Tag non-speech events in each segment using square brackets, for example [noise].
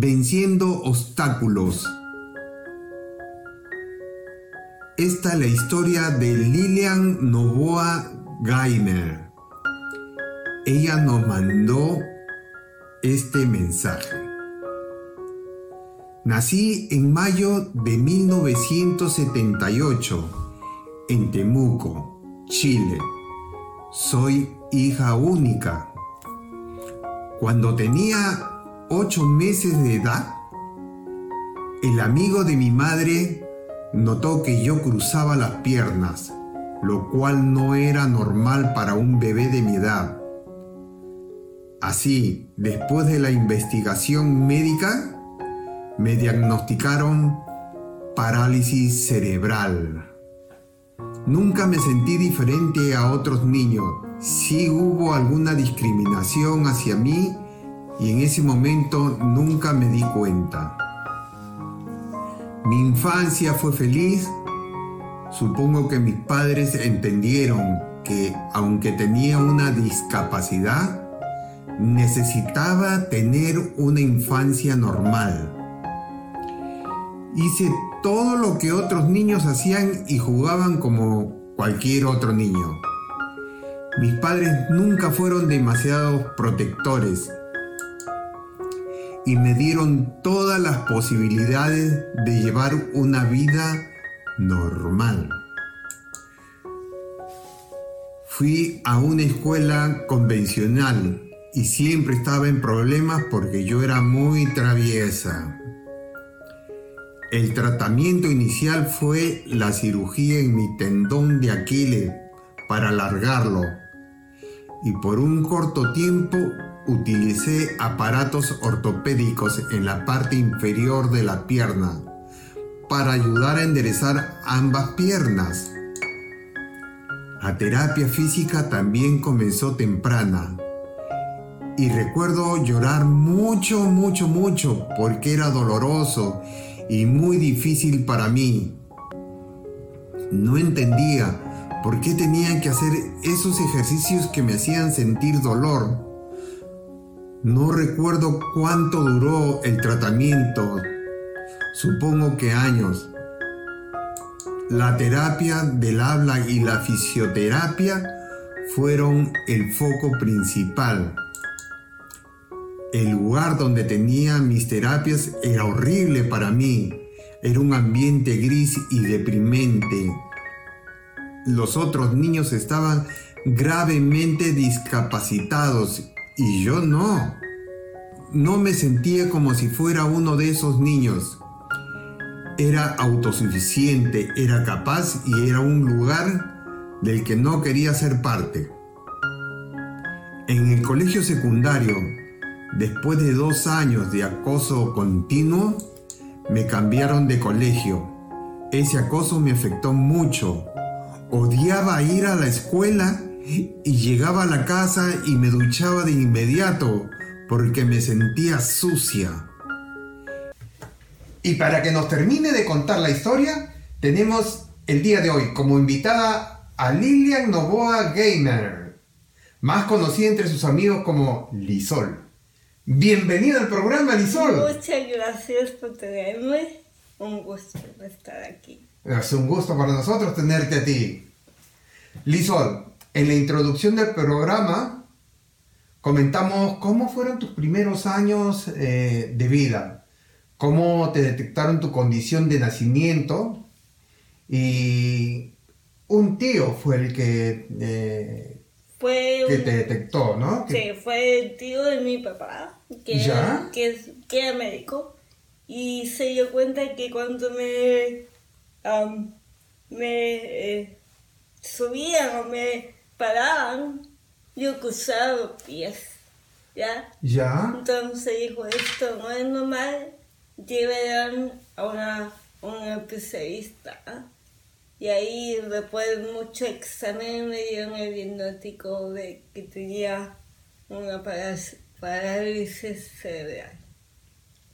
Venciendo obstáculos. Esta es la historia de Lilian Novoa Gainer. Ella nos mandó este mensaje. Nací en mayo de 1978 en Temuco, Chile. Soy hija única. Cuando tenía ocho meses de edad, el amigo de mi madre notó que yo cruzaba las piernas, lo cual no era normal para un bebé de mi edad. Así, después de la investigación médica, me diagnosticaron parálisis cerebral. Nunca me sentí diferente a otros niños. Sí hubo alguna discriminación hacia mí y en ese momento nunca me di cuenta. Mi infancia fue feliz. Supongo que mis padres entendieron que aunque tenía una discapacidad, necesitaba tener una infancia normal. Hice todo lo que otros niños hacían y jugaban como cualquier otro niño. Mis padres nunca fueron demasiado protectores y me dieron todas las posibilidades de llevar una vida normal. Fui a una escuela convencional y siempre estaba en problemas porque yo era muy traviesa. El tratamiento inicial fue la cirugía en mi tendón de Aquiles para alargarlo y por un corto tiempo utilicé aparatos ortopédicos en la parte inferior de la pierna para ayudar a enderezar ambas piernas. La terapia física también comenzó temprana y recuerdo llorar mucho, mucho, mucho porque era doloroso y muy difícil para mí. No entendía por qué tenía que hacer esos ejercicios que me hacían sentir dolor no recuerdo cuánto duró el tratamiento, supongo que años. La terapia del habla y la fisioterapia fueron el foco principal. El lugar donde tenía mis terapias era horrible para mí. Era un ambiente gris y deprimente. Los otros niños estaban gravemente discapacitados y yo no. No me sentía como si fuera uno de esos niños. Era autosuficiente, era capaz y era un lugar del que no quería ser parte. En el colegio secundario, después de dos años de acoso continuo, me cambiaron de colegio. Ese acoso me afectó mucho. Odiaba ir a la escuela y llegaba a la casa y me duchaba de inmediato porque me sentía sucia. Y para que nos termine de contar la historia, tenemos el día de hoy como invitada a Lilian Novoa Gamer, más conocida entre sus amigos como Lisol. Bienvenida al programa, Lisol. Muchas gracias por tenerme. Un gusto estar aquí. Es un gusto para nosotros tenerte a ti. Lisol, en la introducción del programa comentamos cómo fueron tus primeros años eh, de vida, cómo te detectaron tu condición de nacimiento y un tío fue el que, eh, fue que te detectó, ¿no? Sí, fue el tío de mi papá, que, Era, que, era médico, y se dio cuenta que cuando me, me eh, subían o me paraban, yo cruzaba los pies. ¿ya? Ya. Entonces dijo, esto no es normal, llevarán a una, un especialista. Y ahí, después de mucho examen, me dieron el diagnóstico de que tenía una parálisis cerebral.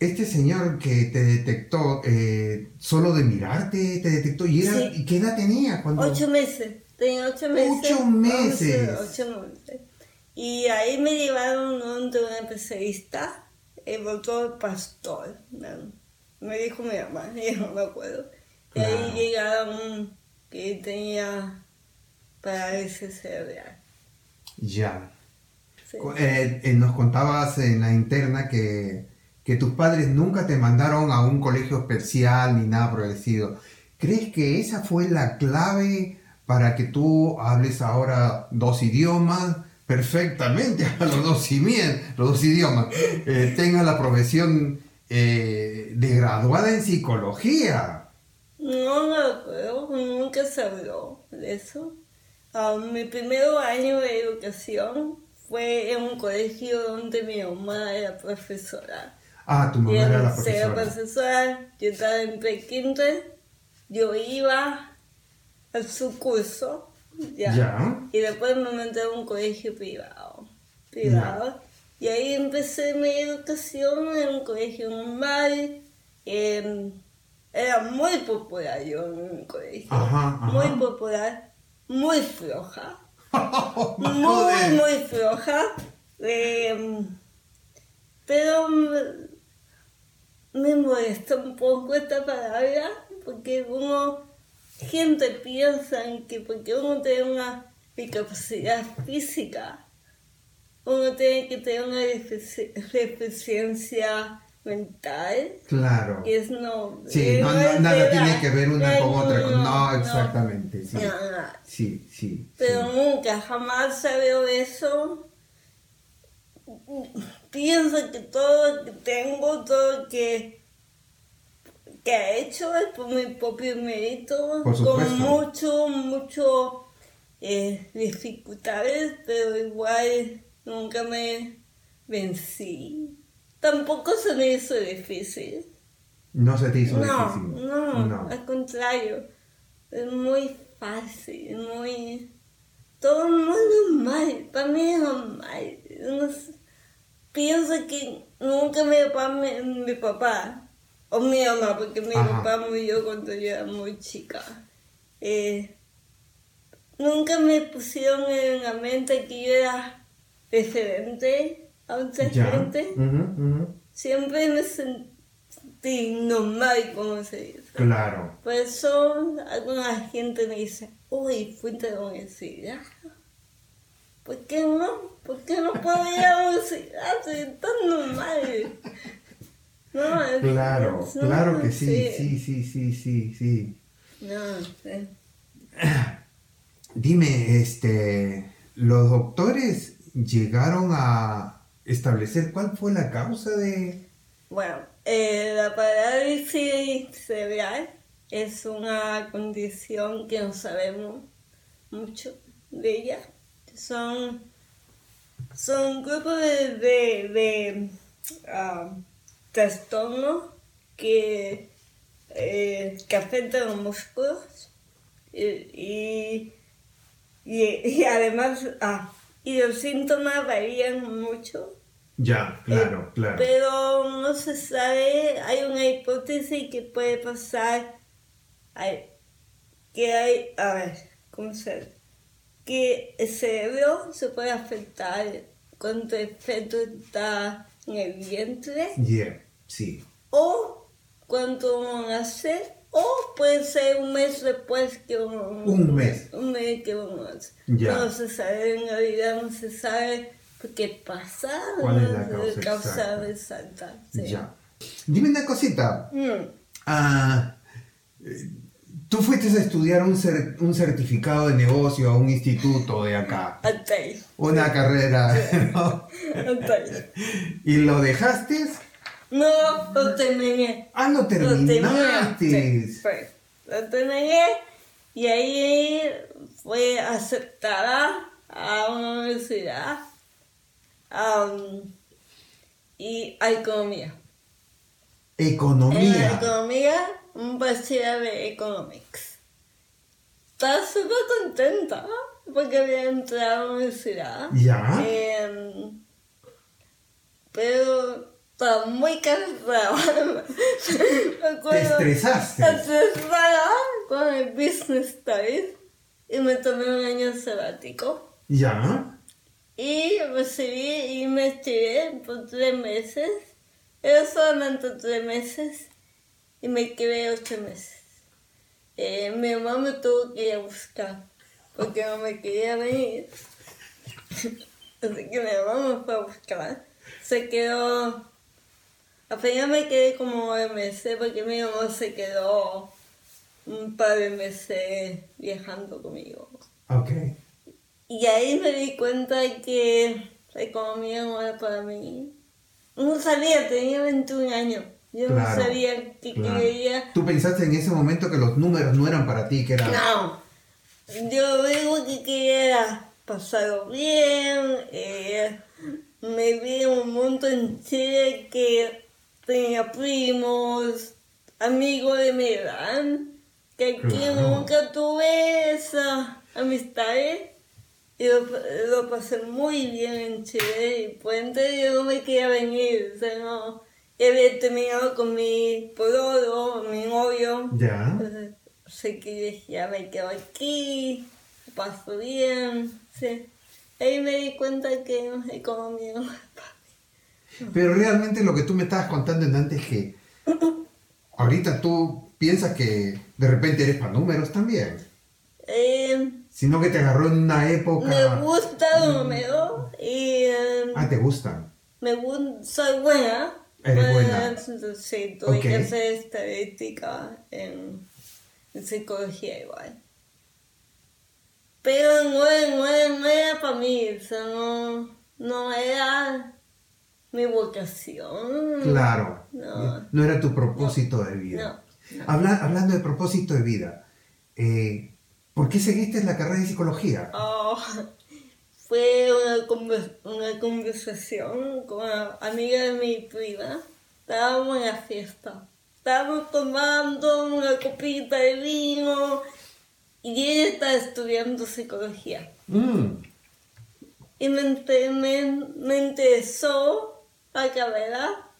Este señor que te detectó, eh, solo de mirarte te detectó, ¿y, era, ¿y qué edad tenía? Cuando... Ocho meses, tenía ocho meses. Ocho meses. ocho meses. Y ahí me llevaron donde un especialista, el doctor Pastor. Me dijo mi mamá, [laughs] yo no me acuerdo. Y ahí llegaron que tenía parálisis cerebral. Ya. Eh, eh, nos contabas en la interna que, que, tus padres nunca te mandaron a un colegio especial ni nada por el estilo. ¿Crees que esa fue la clave para que tú hables ahora dos idiomas? perfectamente [laughs] los dos, los dos idiomas, eh, tengas la profesión eh, de graduada en psicología. No me acuerdo, nunca se habló de eso. Ah, mi primer año de educación fue en un colegio donde mi mamá era profesora. Ah, tu mamá era la profesora. Era profesora, yo estaba en pre-kinder, yo iba su curso, ya. Y después me metí a un colegio privado. Privado. Y ahí empecé mi educación en un colegio normal. era muy popular yo en mi colegio. Muy popular, muy floja. [laughs] muy, muy floja. Em, pero me, molesta un poco esta palabra porque uno, gente piensa que porque uno tiene una discapacidad física, uno tiene que tener una deficiencia mental. Claro. Y es no. Sí, no, nada tiene que ver una con otra. No, exactamente. Sí. sí, sí. Pero nunca, jamás se veo eso. Pienso que todo lo que tengo, todo lo que, que he hecho es por mi propio mérito, con mucho, mucho eh, dificultades, pero igual nunca me vencí. Tampoco se me hizo difícil. No se te hizo difícil. No, no, al contrario. Es muy fácil, muy... Todo muy normal, para mí es normal. pienso que nunca mi papá, mi, papá, o mi mamá, porque mi papá murió cuando yo era muy chica, eh, nunca me pusieron en la mente que yo era diferente a mucha gente, siempre me sentí normal, como se dice. Claro. Por eso alguna gente me dice, uy, fuiste de universidad. ¿Por qué no? ¿Por qué no puedo ir a la universidad? Soy tan normal. No, claro, claro que sí, sí, sí, sí, sí, sí. No, sí. Dime, este, los doctores llegaron a, establecer cuál fue la causa de... Bueno, eh, la parálisis cerebral es una condición que no sabemos mucho de ella. Son, son grupos de, de, ah, trastornos que, eh, que afectan los músculos y, y, además... Ah, y los síntomas varían mucho. Ya, claro, eh, claro. Pero no se sabe, hay una hipótesis que puede pasar, que hay, a ver, ¿cómo se Que el cerebro se puede afectar cuando el feto está en el vientre. Yeah, sí. O cuando uno nace o puede ser un mes después que un, un mes. Un mes que uno ya. No se sabe en realidad, no se sabe qué pasa. ¿Cuál es la causa, causa exacta? Sí. Ya. Dime una cosita. Mm. Ah, tú fuiste a estudiar un, un, certificado de negocio a un instituto de acá. Una carrera. [laughs] ¿no? ¿Y lo dejaste? No, lo terminé. Ah, lo terminaste. Lo terminé y ahí fue aceptada a una universidad y economía. Economía. En economía, un bachiller de economics. Estaba súper contenta porque había entrado a la universidad. Ya. Em, estaba muy cansada. [laughs] Te estresaste. Estresada con el business studies y me tomé un año sabático. Ya. Y recibí y me estudié por tres meses. Era solamente tres meses y me quedé ocho meses. Eh, mi mamá me tuvo que ir a buscar porque no me quería venir. [laughs] Así que mi mamá me fue a buscar. Se quedó. Apenas me quedé como meses porque mi mamá se quedó un par de meses viajando conmigo. Ok. Y ahí me di cuenta que la economía no era para mí. No sabía, tenía 21 años. Yo no sabía qué quería. ¿Tú pensaste en ese momento que los números no eran para ti, que era... No. Yo digo que quería pasarlo bien. Eh, me vi un mundo en Chile que tenía primos, amigos de mi edad, que aquí nunca tuve esa amistades y lo, pasé muy bien en Chile y Puente yo no me quería venir, o sea, no, había terminado con mi polodo, mi novio. Ya. Así que ya me quedo aquí, paso bien, sí. Ahí me di cuenta que no sé cómo Pero realmente lo que tú me estabas contando antes que ahorita tú piensas que de repente eres para números también. Eh, sino que te agarró en una época... Me gusta número y... Em, ah, ¿te gustan? Me gusta, soy buena. ¿Eres buena? Sí, tuve que hacer estadística en, psicología igual. Pero no, no, no era para mí, o sea, no, no era mi vocación. Claro. No, no era tu propósito de vida. hablando de propósito de vida, eh, ¿Por qué seguiste en la carrera de psicología? Oh, fue una, conversación con una amiga de mi prima. Estábamos en la fiesta. Estábamos tomando una copita de vino y ella estaba estudiando psicología. Mm. Y me, me, me interesó la carrera.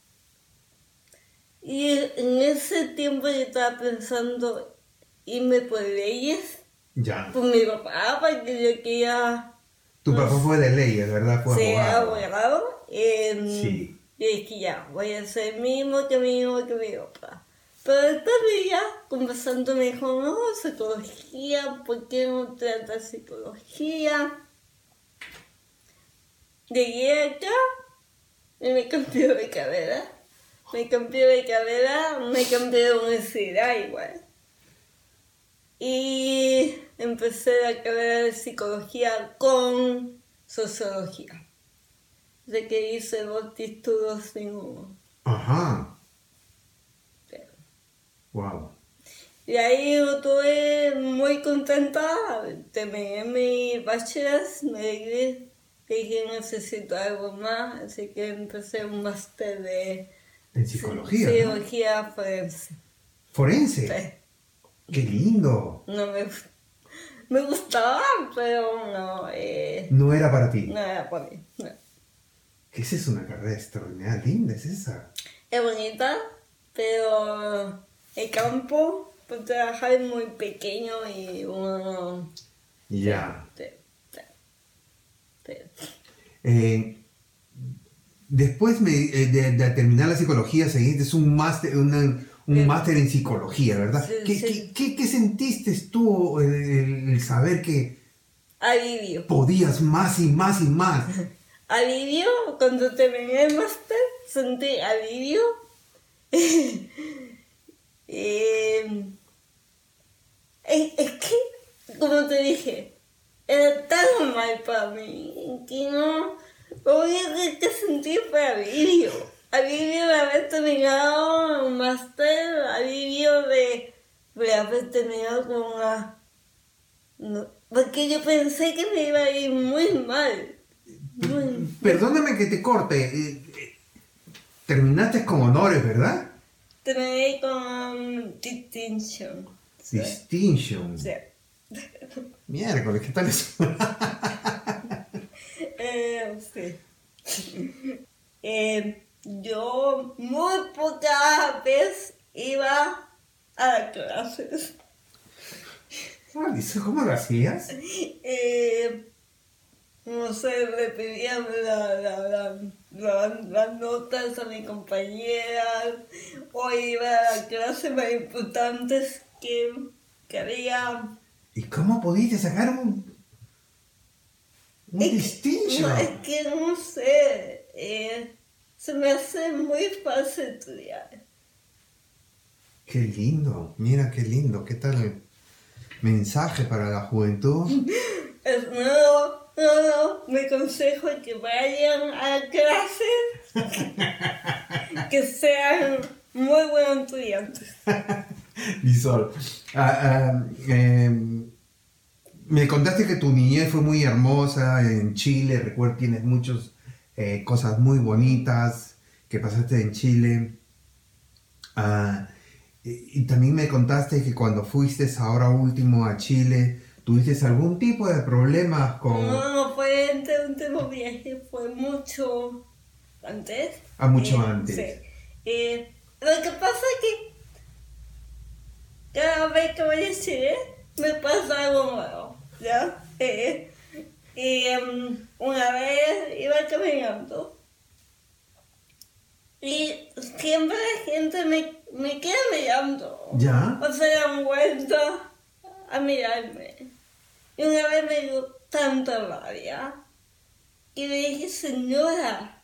Y en ese tiempo yo estaba pensando irme por leyes ya. Pues mi papá, porque yo quería... Tu papá fue de leyes, ¿verdad? Fue sí, abogado. Em, sí. Y dije, ya, voy a hacer el mismo camino que mi papá. Pero después ya, conversando, me dijo, no, psicología, ¿por qué no tratas psicología? Llegué acá me cambió de carrera. Me cambió de carrera, me cambié de universidad igual. Y empecé la carrera de psicología con sociología. De que hice dos títulos en uno. Ajá. Wow. Y ahí estuve muy contenta, terminé mi bachelor, me dije necesito algo más, así que empecé un máster de... ¿En psicología? Psicología forense. ¿Forense? Sí. ¡Qué lindo! No me me gustaba, pero no. Eh, no era para ti. No era para mí. No. Esa es una carrera extraordinaria, linda, es esa. Es bonita, pero el campo, pues trabajar es muy pequeño y uno. Ya. Sí, sí, Eh, después me, eh, de, de, terminar la psicología, seguiste un máster, una un máster en psicología, ¿verdad? ¿Qué, ¿qué, sentiste tú el, saber que alivio. podías más y más y más? [laughs] alivio, cuando terminé el máster, sentí alivio. [laughs] eh, es, que, como te dije, era tan mal para mí que no, único que sentí fue alivio alivio de haber terminado un máster, alivio de, de haber terminado con una... porque yo pensé que me iba a ir muy mal. Perdóname que te corte. Eh, eh, terminaste con honores, ¿verdad? Terminé con distinction. Distinction. Sí. Miércoles, ¿qué tal eso? [laughs] eh, sí. Eh, yo muy pocas veces iba a clases. ¿Cómo lo hacías? Eh, no sé, le pedían las notas a mi compañera o iba a clases más importantes que, que había. ¿Y cómo pudiste sacar un, un distinction? No, es que no sé, eh, se me hace muy fácil estudiar. Qué lindo, mira qué lindo, qué tal mensaje para la juventud. [laughs] Es nuevo no, no, mi consejo es que vayan a clases, [laughs] que sean muy buenos estudiantes. [laughs] Visol, ah, ah, em, me contaste que tu niñez fue muy hermosa en Chile, recuerdo tienes muchas eh, cosas muy bonitas que pasaste en Chile. Ah, y, y, también me contaste que cuando fuiste ahora último a Chile, ¿Tuviste algún tipo de problemas con...? No, fue en un último viaje, fue mucho antes. Ah, mucho eh, antes. Sí. Eh, lo que pasa es que cada vez que voy a Chile me pasa algo nuevo, ¿ya? Eh, y um, una vez iba caminando y siempre la gente me, me queda mirando. ¿Ya? O se dan vuelta a mirarme. Y una vez me dio tanta rabia y le dije, señora,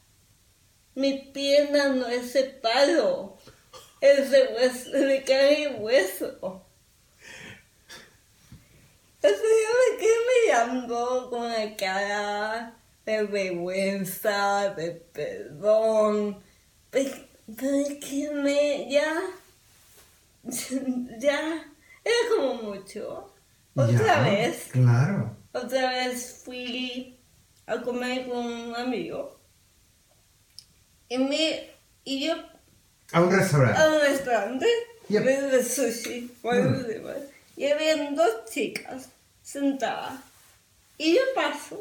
mi pierna no es ese palo, es de, hueso, de carne y hueso. El señor me quedó mirando con la cara de vergüenza, de perdón, pero es que me, ya, [laughs] ya, era como mucho. Otra vez. Claro. Otra vez fui a comer con un amigo. Y, me, y yo... A un restaurante. A un restaurante. De sushi. Mm. Y había dos chicas sentadas. Y yo paso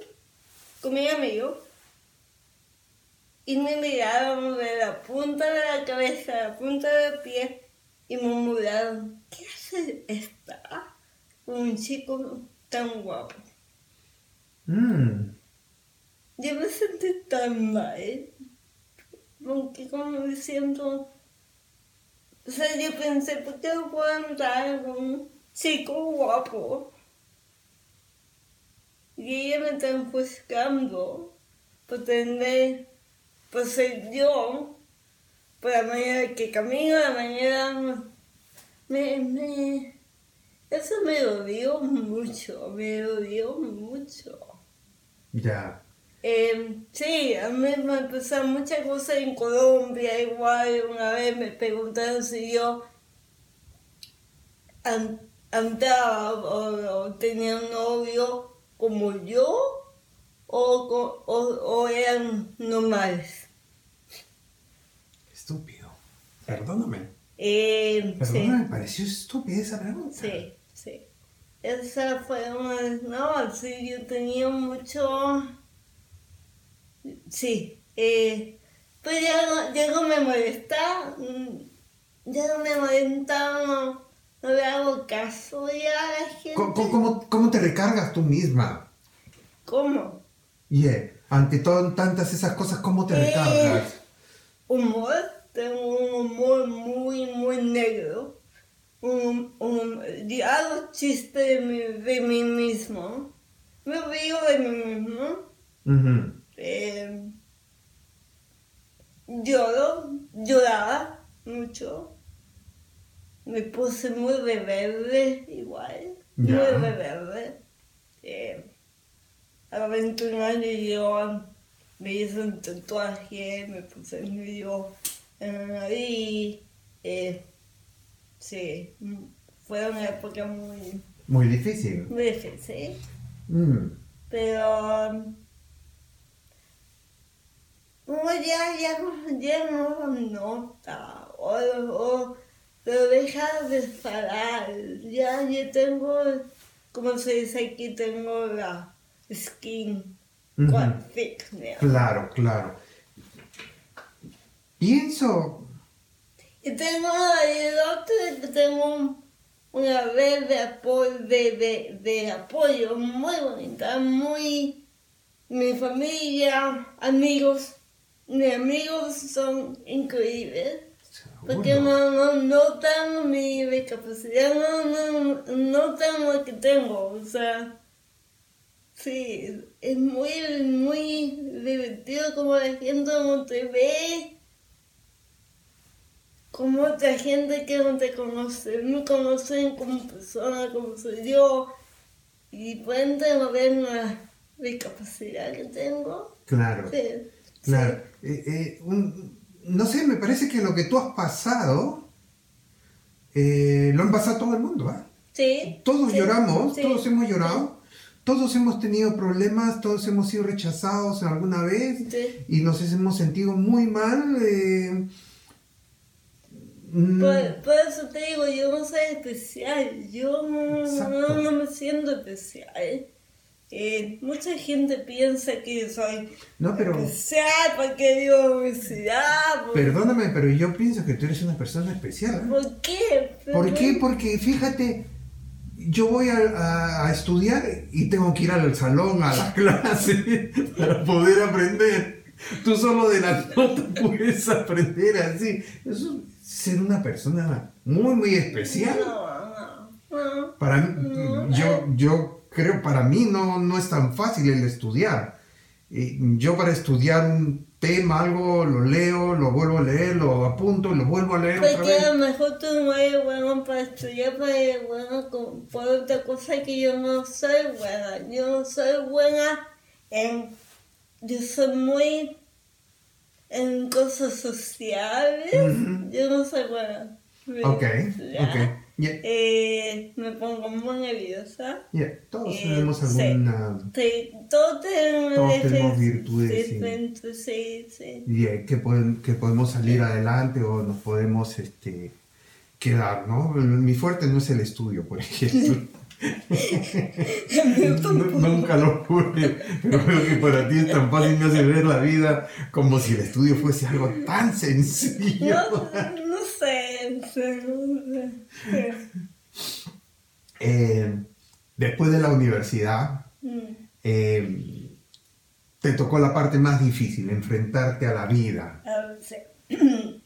con mi amigo. Y me miraron de la punta de la cabeza a la punta del pie. Y me murmuraron, ¿qué hace esta? un chico tan guapo. Mm. Yo me sentí tan mal, porque como diciendo, sea, yo pensé, ¿por qué no puedo con un chico guapo? Y ella me está buscando por tener, por ser yo, por la manera que camino, la manera me, eso me odió mucho, me odió mucho. Ya. Eh, sí, a mí me pasaron muchas cosas en Colombia, igual una vez me preguntaron si yo andaba o, tenía un novio como yo o, o, o eran normales. Estúpido. Perdóname. Eh, Perdóname, me pareció estúpida esa pregunta. Sí. Esa fue una... No, sí, yo tenía mucho... Sí, eh, pues ya, ya no me molesta, mm, ya no me molesta, no, le hago caso ya a la gente. ¿Cómo, cómo, te recargas tú misma? ¿Cómo? Yeah, ante todo, tantas esas cosas, ¿cómo te eh, recargas? Humor, tengo un humor muy, muy negro un, un, hago chiste de mí, de mí mismo, me río de mí mismo, eh, lloro, lloraba mucho, me puse muy rebelde igual, muy rebelde. Eh, a los 21 años yo me hice un tatuaje, me puse medio en la nariz. Eh, Sí, fue una época muy... Muy difícil. Muy difícil. Mm. Pero ya, ya, ya no nota, o, o lo deja de parar, ya, ya tengo, como se dice aquí, tengo la skin thick now. Claro, claro. Pienso... Y tengo el otro, tengo una red de apoyo, de, de, de apoyo muy bonita, muy mi familia, amigos, mis amigos son increíbles. Porque no, no, no tengo mi discapacidad, no, no, no tengo lo que tengo. O sea, sí, es muy, muy divertido como la gente no te ve, como otra gente que no te conoce, me conocen como persona, como soy yo, y pueden ver una discapacidad que tengo. Claro. Sí, claro. Eh, eh, no sé, me parece que lo que tú has pasado eh, lo han pasado todo el mundo, ¿ah? Sí. Todos lloramos, todos hemos llorado. Todos hemos tenido problemas, todos hemos sido rechazados alguna vez y nos hemos sentido muy mal. Mm. Por, eso te digo, yo no soy especial, yo no, no me siento especial. Eh, mucha gente piensa que soy no, pero, especial porque digo obesidad. Perdóname, pero yo pienso que tú eres una persona especial. ¿eh? ¿Por qué? ¿Por qué? Porque fíjate, yo voy a, a, estudiar y tengo que ir al salón, a la [laughs] clase, para poder aprender. Tú solo de la [laughs] nota puedes aprender así. Eso es ser una persona muy, muy especial. No, no, Para mí, yo, yo creo, para mí no, no es tan fácil el estudiar. yo para estudiar un tema, algo, lo leo, lo vuelvo a leer, lo apunto y lo vuelvo a leer Porque a lo mejor tú no eres bueno para estudiar, pero eres bueno por otra cosa que yo no soy buena. Yo no soy buena en... Yo soy muy en cosas sociales. Yo no soy buena. Ok, ok. Eh, me pongo muy nerviosa. Todos eh, tenemos alguna. Sí, todos tenemos, todos tenemos virtudes. Sí, sí. Y que, que podemos salir adelante o nos podemos este, quedar, ¿no? Mi fuerte no es el estudio, por ejemplo. [laughs] [laughs] nunca lo fue, pero creo que para ti es tan fácil me hace ver la vida como si el estudio fuese algo tan sencillo. No, sé, eh, después de la universidad, mm. eh, te tocó la parte más difícil, enfrentarte a la vida. Ah, [clears throat]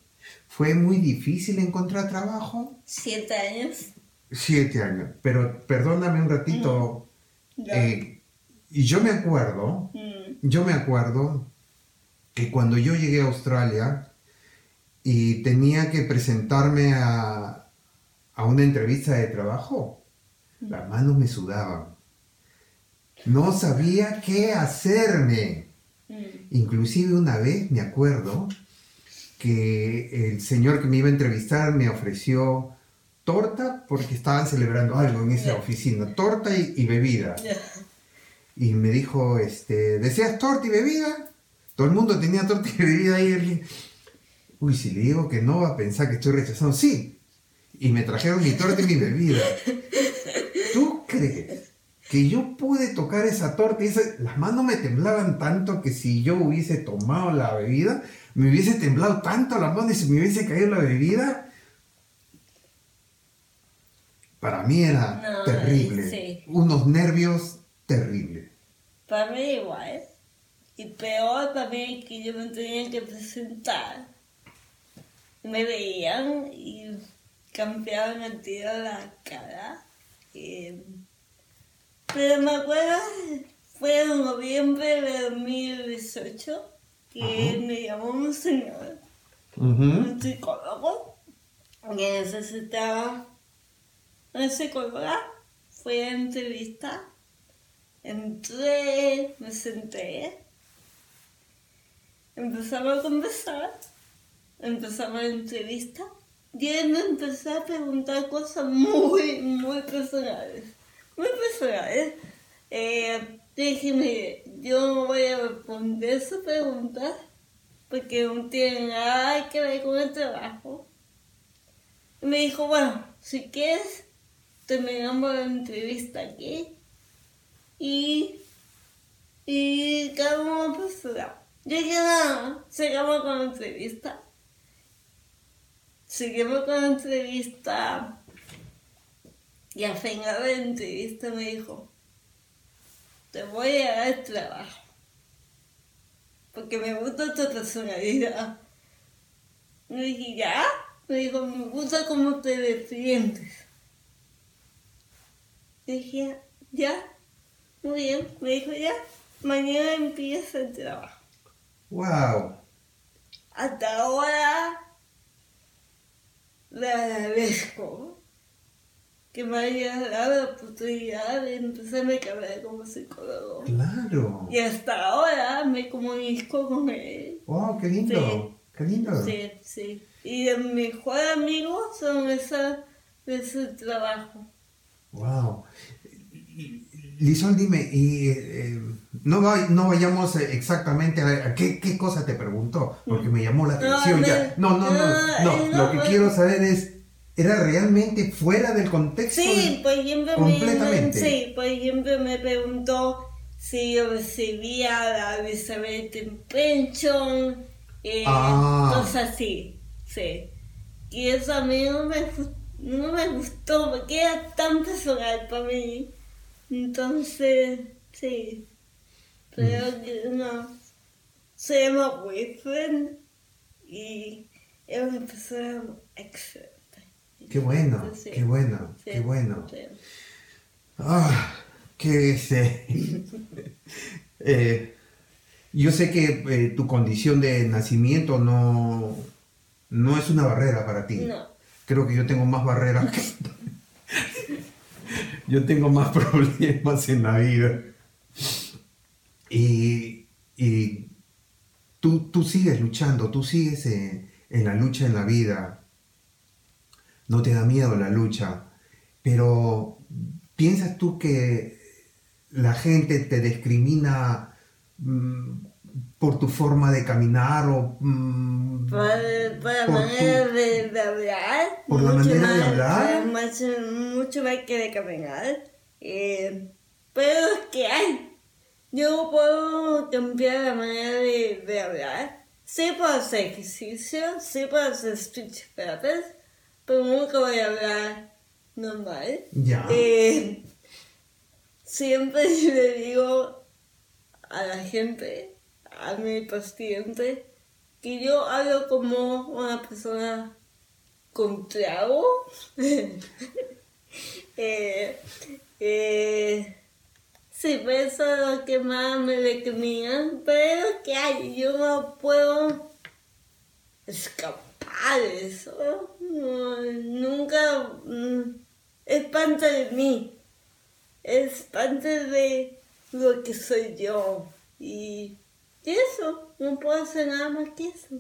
¿Fue muy difícil encontrar trabajo? Siete años. Siete años. Pero perdóname un ratito. Mm. Eh, y yo me acuerdo, mm. yo me acuerdo que cuando yo llegué a Australia y tenía que presentarme a, a una entrevista de trabajo, mm. las manos me sudaban. No sabía qué hacerme. Inclusive una vez me acuerdo que el señor que me iba a entrevistar me ofreció torta porque estaban celebrando algo en esa oficina, torta y, bebida. Y me dijo, este, ¿deseas torta y bebida? Todo el mundo tenía torta y bebida ahí. Uy, si le digo que no va a pensar que estoy rechazando. Sí. Y me trajeron mi torta y mi bebida. ¿Tú crees que yo pude tocar esa torta y las manos me temblaban tanto que si yo hubiese tomado la bebida, me hubiese temblado tanto las manos y se me hubiese caído la bebida? Para mí era terrible. Unos nervios terribles. Para mí igual. Y peor también que yo me tenía que presentar. Me veían y cambiaban el tiro la cara. pero me acuerdo, fue en noviembre de 2018 que me llamó un señor, un psicólogo, que necesitaba una psicóloga, fui a entrevista, entré, me senté, empezamos a conversar, empezamos la entrevista. Y él me empezó a preguntar cosas muy, muy personales, muy personales. Eh, yo no voy a responder su pregunta porque no tiene nada que ver con el trabajo. Y me dijo, bueno, si quieres, terminamos la entrevista aquí y, y uno pasará. Yo dije, nada, sigamos con la entrevista. Seguimos con la entrevista. Y al final de la entrevista me dijo, te voy a dar el trabajo. Porque me gusta tu personalidad. Me dije, ¿ya? Me dijo, me gusta cómo te defiendes. Dije, ya, muy bien. Me dijo, ya, mañana empieza el trabajo. ¡Wow! Hasta ahora le agradezco que me haya dado la oportunidad de empezar mi carrera como psicólogo. Claro. Y hasta ahora me comunico con él. ¡Wow! ¡Qué lindo! Sí. ¡Qué lindo! Sí, sí. Y de mi mejor amigo son esa, de ese trabajo. ¡Wow! Lisol, dime, y eh, no, va- no vayamos exactamente a, a qué, qué cosa te preguntó, porque me llamó la atención. me- ya. No, no, no, no, no, Lo que pues- quiero saber es, ¿era realmente fuera del contexto? Sí, por ejemplo, me, Completamente. sí, por ejemplo, me preguntó si yo recibía la Elizabeth Pension, eh, Ah. cosas así, sí. Y eso a mí no me, gu- no me gustó porque era tan personal para mí. Entonces, sí. Pero Mm. que no. Se llama boyfriend y es una persona excelente. Qué bueno, Sí. qué bueno, Sí, qué bueno. sí. Ah, que sé. [laughs] Eh, yo sé que eh, tu condición de nacimiento no, no es una barrera para ti. No. Creo que yo tengo más barreras que... [laughs] yo tengo más problemas en la vida. Y, y tú, tú sigues luchando, tú sigues en, en la lucha en la vida. No te da miedo la lucha, pero ¿piensas tú que la gente te discrimina mm, por tu forma de caminar o mm, Por, por la Por manera tu- de, de hablar. ¿Por la mucho manera de más- hablar? Más, mucho más que de caminar. Eh, pero es que hay. Yo puedo cambiar la manera de, de hablar. Sí puedo hacer ejercicio, sí puedo hacer speech therapist, pero nunca voy a hablar normal. ya? Eh, siempre [laughs] le digo a la gente, a mi paciente, que yo hablo como una persona con trago. [laughs] eh, eh, sí, pues eso es lo que más me recriminan, pero que hay, yo no puedo escapar de eso. Nunca mm, es parte de mí. Es parte de lo que soy yo. Y eso, no puedo hacer nada más que eso.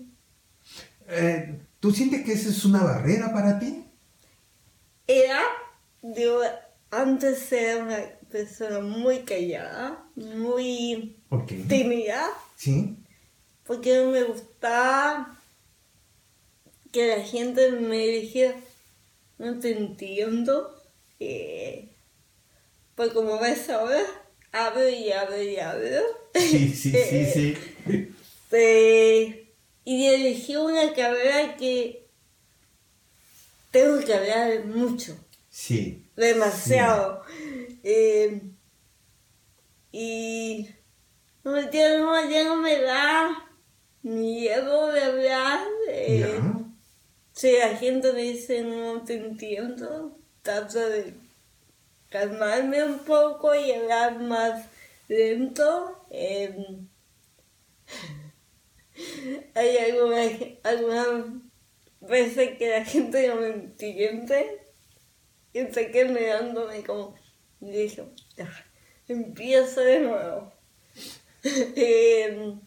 Eh, ¿Tú sientes que esa es una barrera para ti? Era, yo antes era una persona muy callada, muy Ok. tímida, ¿Sí? porque no me gustaba que la gente me dijera, no te entiendo. Eh, pues como ves ahora, hablo y hablo y hablo. [laughs] Sí, sí, sí, sí. Eh, y elegí una carrera que tengo que hablar mucho, Sí. demasiado. Eh, y no, ya, no, ya no me da miedo de hablar. eh. Si la gente me dice no te entiendo, trato de calmarme un poco y hablar más lento. Em, hay algunas veces que la gente no me entiende y se queda mirándome como, y dije, "Ya, empiezo de nuevo. [laughs] Em,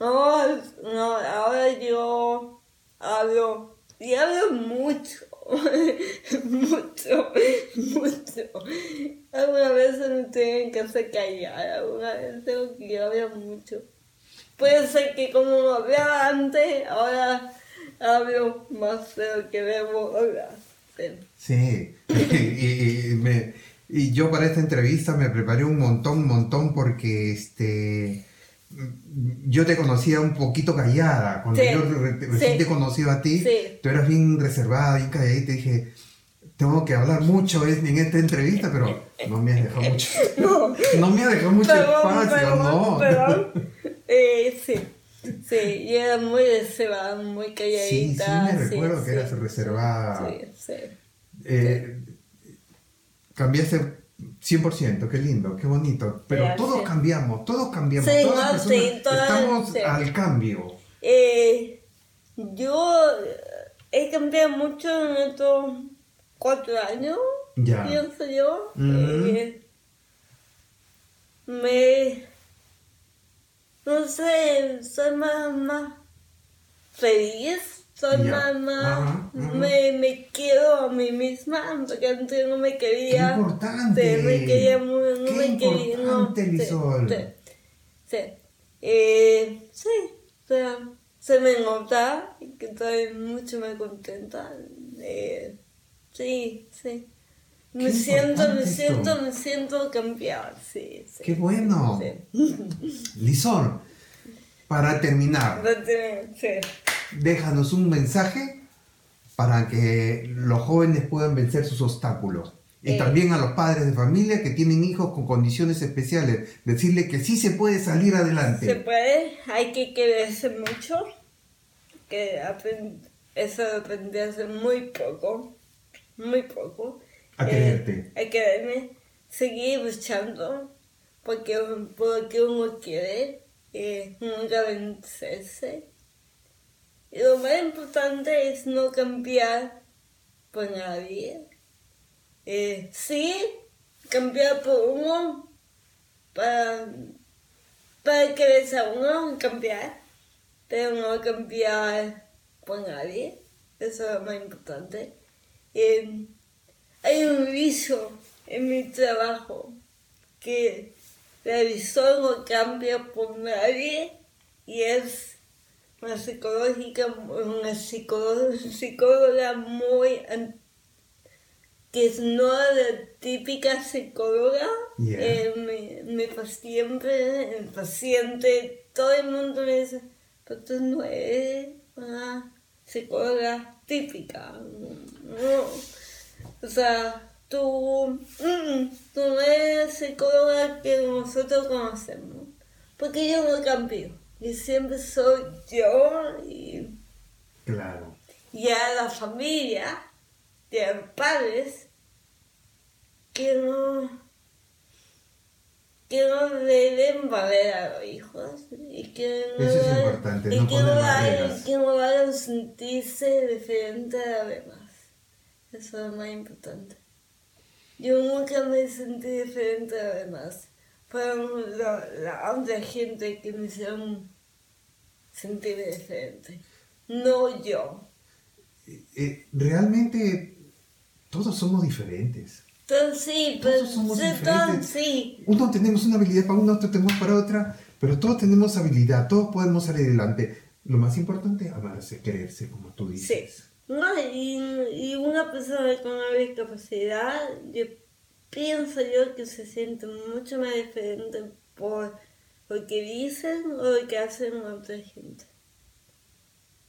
no, no, ahora yo hablo, y hablo mucho, [laughs] mucho, mucho. Algunas veces me tienen que hacer callar, algunas veces tengo que hablar mucho. puede ser que como hablaba antes, ahora hablo más de lo que debo hablar. Sí, [laughs] y, yo para esta entrevista me preparé un montón, un montón porque este yo te conocía un poquito callada. Cuando yo recién te conocí a ti, tú eras bien reservada, bien callada y te dije, tengo que hablar mucho en esta entrevista, pero no me has dejado mucho. [laughs] No, me has dejado mucho espacio, no. Perdón. Eh, sí. Sí, y era muy reservada, muy calladita. Sí, sí me recuerdo que eras reservada. Sí, sí. Eh, cambiaste 100%, qué lindo, qué bonito. Pero todos cambiamos, todos cambiamos. Sí, todas no, sí, estamos al cambio. Eh, yo he cambiado mucho en estos cuatro años, pienso yo. Eh, me. No sé, soy más, más feliz soy mamá, Me, me quiero a mí misma, porque antes no me quería. Qué importante. Sí, me quería muy, no Qué me quería. No, sí, sí, eh, sí, o sea, se me nota que estoy mucho más contenta. Eh, sí, sí. Me siento, me siento, me siento cambiar, sí, sí. Qué bueno. Sí. Lisor, para terminar. Para terminar, sí déjanos un mensaje para que los jóvenes puedan vencer sus obstáculos. Y eh. también a los padres de familia que tienen hijos con condiciones especiales, decirle que sí se puede salir adelante. Se puede, hay que quererse mucho, que eso aprendí hace muy poco, muy poco. A quererte. Eh, a quererme, seguir luchando, porque, porque uno quiere, eh, nunca vencerse lo más importante es no cambiar por nadie. Eh, sí, cambiar por uno para, para que a uno cambiar, pero no cambiar por nadie. Eso es lo más importante. Eh, hay un viso en mi trabajo que el visor no cambia por nadie y es una psicológica, una psicóloga, muy que es no la típica psicóloga, eh, me, me siempre, el paciente, todo el mundo me dice, pero tú no eres una psicóloga típica, no, o sea, tú, mm, tú no eres psicóloga que nosotros conocemos, porque yo no cambio y siempre soy yo y, claro. y a la familia de los padres que no que no deben valer a los hijos y que no, Eso es importante, no que, no vayan, que no vayan a sentirse diferente a los demás. Eso es lo más importante. Yo nunca me sentí diferente a los demás fueron la, la otra gente que me hicieron sentir diferente, no yo. Eh, eh, realmente todos somos diferentes. Todos sí, pero todos somos diferentes. sí. Uno tenemos una habilidad para uno, otro tenemos para otra, pero todos tenemos habilidad, todos podemos salir adelante. Lo más importante es amarse, quererse, como tú dices. Sí. No, y, y una persona con una discapacidad, yo pienso yo que se siente mucho más diferente por lo que dicen o lo que hacen otra gente.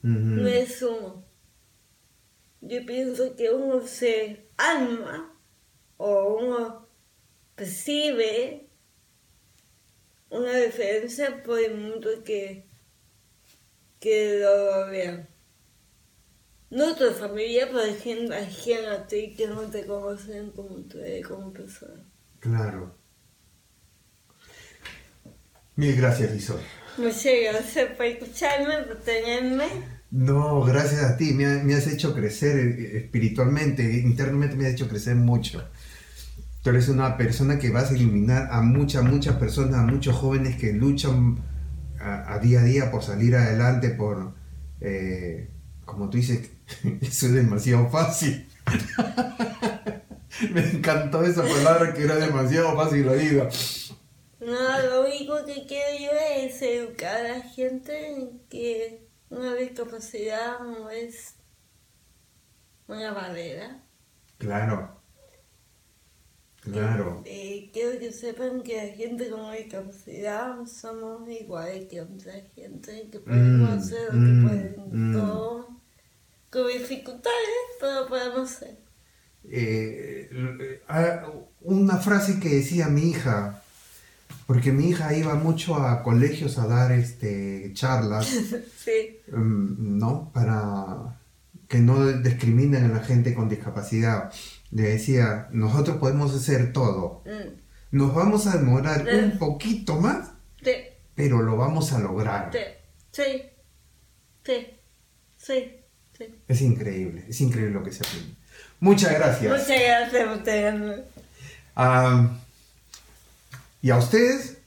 No es uno. Yo pienso que uno se alma o uno percibe una diferencia por el mundo que, que lo vean no tu familia, pero gente, a ti que no te conocen como tú eres como persona. Claro. Mil gracias, Lisor. Muchas gracias por escucharme, por tenerme. No, gracias a ti. Me, has hecho crecer eh, espiritualmente, internamente me has hecho crecer mucho. Tú eres una persona que vas a iluminar a muchas, muchas personas, a muchos jóvenes que luchan a, día a día por salir adelante, por, eh, como tú dices, [laughs] Eso es demasiado fácil. [laughs] Me encantó esa palabra que era demasiado fácil oído. No, lo único que quiero yo es educar a la gente que una discapacidad no es una barrera. Claro. Claro. Eh, quiero que sepan que la gente con discapacidad somos iguales que otra gente, que podemos mm, hacer lo que mm, pueden mm. todos, con dificultades, pero podemos hacer. Eh, eh ah, una frase que decía mi hija, porque mi hija iba mucho a colegios a dar este, charlas, [laughs] sí. ¿no? Para que no discriminen a la gente con discapacidad le decía, nosotros podemos hacer todo. Mm. Nos vamos a demorar un poquito más, pero lo vamos a lograr. Sí, sí, sí, sí. Es increíble, es increíble lo que se aprende. Muchas gracias. Muchas gracias, ustedes. y a ustedes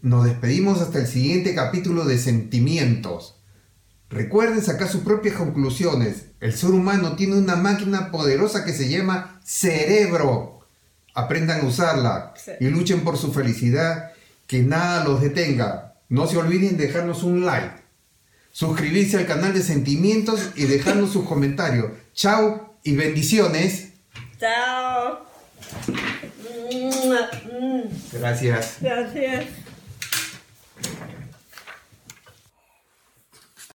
nos despedimos hasta el siguiente capítulo de Sentimientos. Recuerden sacar sus propias conclusiones. El ser humano tiene una máquina poderosa que se llama cerebro. Aprendan a usarla y luchen por su felicidad, que nada los detenga. No se olviden de dejarnos un like, suscribirse al canal de Sentimientos y dejarnos sus comentarios. Chao y bendiciones. Chao. Gracias. Gracias.